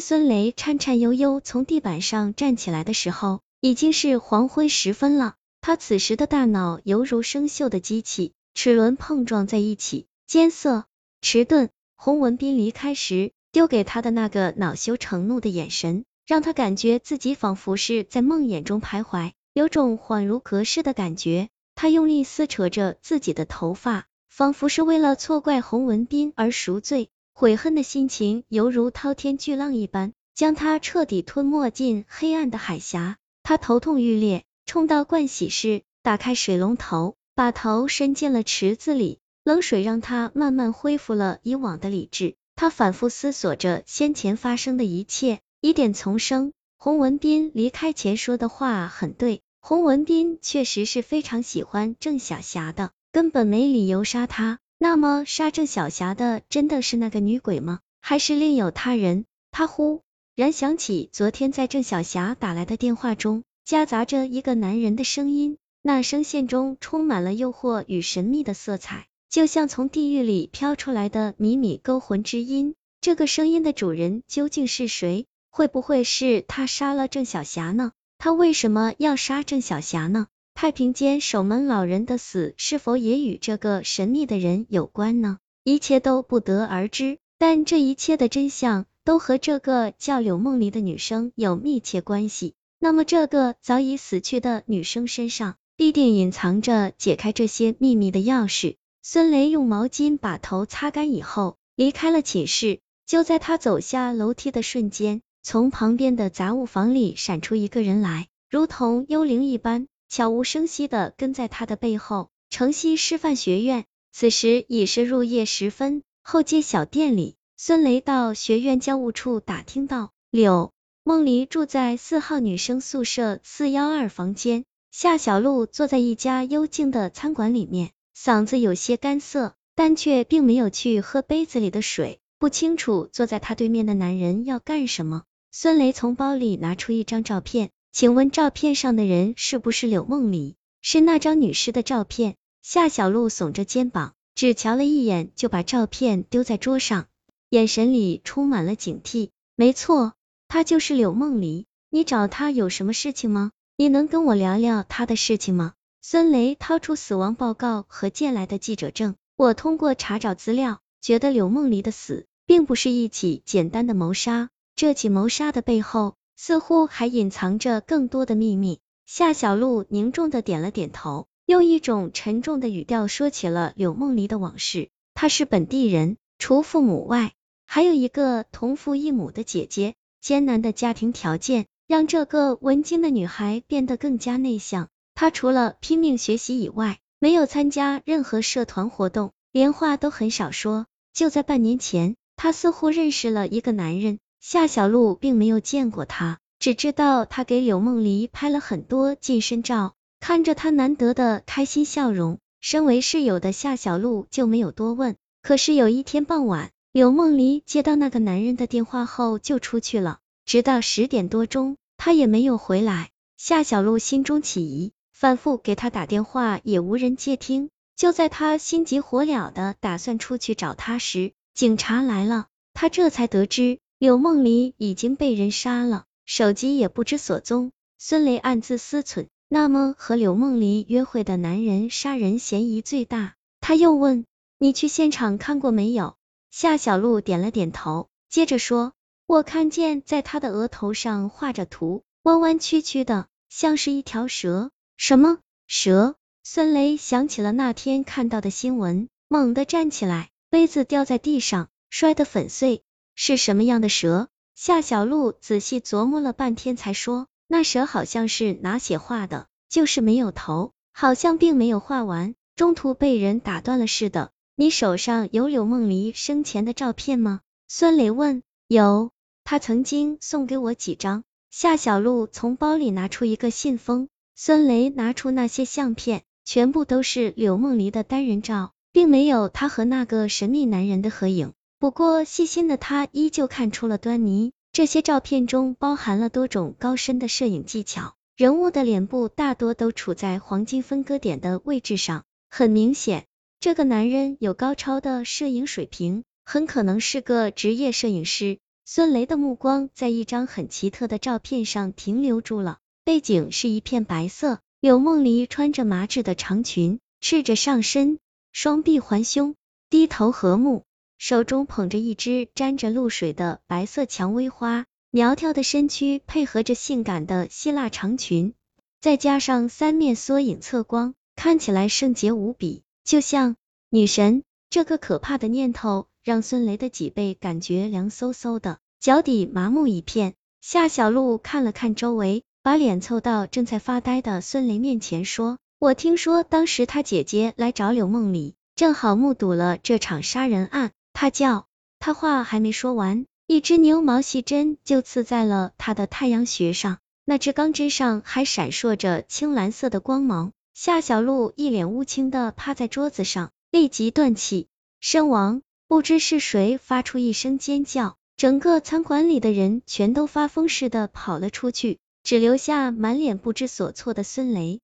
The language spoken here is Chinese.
孙雷颤颤悠悠从地板上站起来的时候，已经是黄昏时分了。他此时的大脑犹如生锈的机器，齿轮碰撞在一起，艰涩迟钝。洪文斌离开时丢给他的那个恼羞成怒的眼神，让他感觉自己仿佛是在梦魇中徘徊，有种恍如隔世的感觉。他用力撕扯着自己的头发，仿佛是为了错怪洪文斌而赎罪。悔恨的心情犹如滔天巨浪一般，将他彻底吞没进黑暗的海峡。他头痛欲裂，冲到盥洗室，打开水龙头，把头伸进了池子里。冷水让他慢慢恢复了以往的理智。他反复思索着先前发生的一切，疑点丛生。洪文斌离开前说的话很对，洪文斌确实是非常喜欢郑小霞的，根本没理由杀他。那么杀郑小霞的真的是那个女鬼吗？还是另有他人？他忽然想起昨天在郑小霞打来的电话中，夹杂着一个男人的声音，那声线中充满了诱惑与神秘的色彩，就像从地狱里飘出来的靡靡勾魂之音。这个声音的主人究竟是谁？会不会是他杀了郑小霞呢？他为什么要杀郑小霞呢？太平间守门老人的死是否也与这个神秘的人有关呢？一切都不得而知，但这一切的真相都和这个叫柳梦离的女生有密切关系。那么，这个早已死去的女生身上必定隐藏着解开这些秘密的钥匙。孙雷用毛巾把头擦干以后，离开了寝室。就在他走下楼梯的瞬间，从旁边的杂物房里闪出一个人来，如同幽灵一般。悄无声息的跟在他的背后。城西师范学院，此时已是入夜时分。后街小店里，孙雷到学院教务处打听到，柳梦离住在四号女生宿舍四幺二房间。夏小璐坐在一家幽静的餐馆里面，嗓子有些干涩，但却并没有去喝杯子里的水。不清楚坐在他对面的男人要干什么。孙雷从包里拿出一张照片。请问照片上的人是不是柳梦离？是那张女尸的照片。夏小璐耸着肩膀，只瞧了一眼就把照片丢在桌上，眼神里充满了警惕。没错，她就是柳梦离。你找她有什么事情吗？你能跟我聊聊她的事情吗？孙雷掏出死亡报告和借来的记者证，我通过查找资料，觉得柳梦离的死并不是一起简单的谋杀，这起谋杀的背后。似乎还隐藏着更多的秘密。夏小璐凝重的点了点头，用一种沉重的语调说起了柳梦离的往事。她是本地人，除父母外，还有一个同父异母的姐姐。艰难的家庭条件让这个文静的女孩变得更加内向。她除了拼命学习以外，没有参加任何社团活动，连话都很少说。就在半年前，她似乎认识了一个男人。夏小璐并没有见过他，只知道他给柳梦离拍了很多近身照。看着他难得的开心笑容，身为室友的夏小璐就没有多问。可是有一天傍晚，柳梦离接到那个男人的电话后就出去了，直到十点多钟，他也没有回来。夏小璐心中起疑，反复给他打电话也无人接听。就在他心急火燎的打算出去找他时，警察来了，他这才得知。柳梦璃已经被人杀了，手机也不知所踪。孙雷暗自思忖，那么和柳梦璃约会的男人杀人嫌疑最大。他又问：“你去现场看过没有？”夏小璐点了点头，接着说：“我看见在他的额头上画着图，弯弯曲曲的，像是一条蛇。”什么蛇？孙雷想起了那天看到的新闻，猛地站起来，杯子掉在地上，摔得粉碎。是什么样的蛇？夏小璐仔细琢磨了半天，才说，那蛇好像是拿血画的，就是没有头，好像并没有画完，中途被人打断了似的。你手上有柳梦离生前的照片吗？孙雷问。有，他曾经送给我几张。夏小璐从包里拿出一个信封，孙雷拿出那些相片，全部都是柳梦离的单人照，并没有他和那个神秘男人的合影。不过，细心的他依旧看出了端倪。这些照片中包含了多种高深的摄影技巧，人物的脸部大多都处在黄金分割点的位置上。很明显，这个男人有高超的摄影水平，很可能是个职业摄影师。孙雷的目光在一张很奇特的照片上停留住了，背景是一片白色，柳梦璃穿着麻质的长裙，赤着上身，双臂环胸，低头和目，手中捧着一只沾着露水的白色蔷薇花，苗条的身躯配合着性感的希腊长裙，再加上三面缩影侧光，看起来圣洁无比，就像女神。这个可怕的念头让孙雷的脊背感觉凉飕飕的，脚底麻木一片。夏小璐看了看周围，把脸凑到正在发呆的孙雷面前说：“我听说当时他姐姐来找柳梦里，正好目睹了这场杀人案。他叫……他话还没说完，一只牛毛细针就刺在了他的太阳穴上，那只钢针上还闪烁着青蓝色的光芒。夏小璐一脸乌青的趴在桌子上。”立即断气身亡，不知是谁发出一声尖叫，整个餐馆里的人全都发疯似的跑了出去，只留下满脸不知所措的孙雷。